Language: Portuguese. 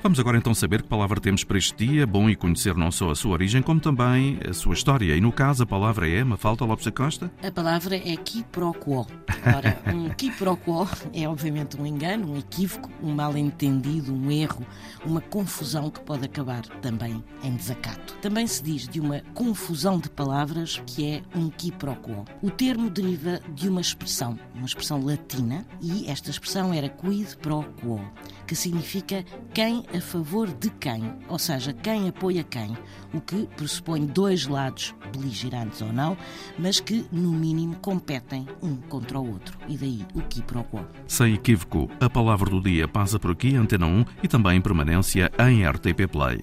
Vamos agora então saber que palavra temos para este dia. Bom e conhecer não só a sua origem, como também a sua história. E no caso, a palavra é Mafalda Lopes da Costa? A palavra é quiproquo. Ora, um quiproquo é obviamente um engano, um equívoco, um mal-entendido, um erro, uma confusão que pode acabar também em desacato. Também se diz de uma confusão de palavras que é um quiproquo. O termo deriva de uma expressão, uma expressão latina, e esta expressão era quid pro quo, que significa quem a favor de quem, ou seja, quem apoia quem, o que pressupõe dois lados, beligerantes ou não, mas que, no mínimo, competem um contra o outro. E daí o quiproquo. Sem equívoco, a palavra do dia passa por aqui, Antena 1 e também em permanência em RTP Play.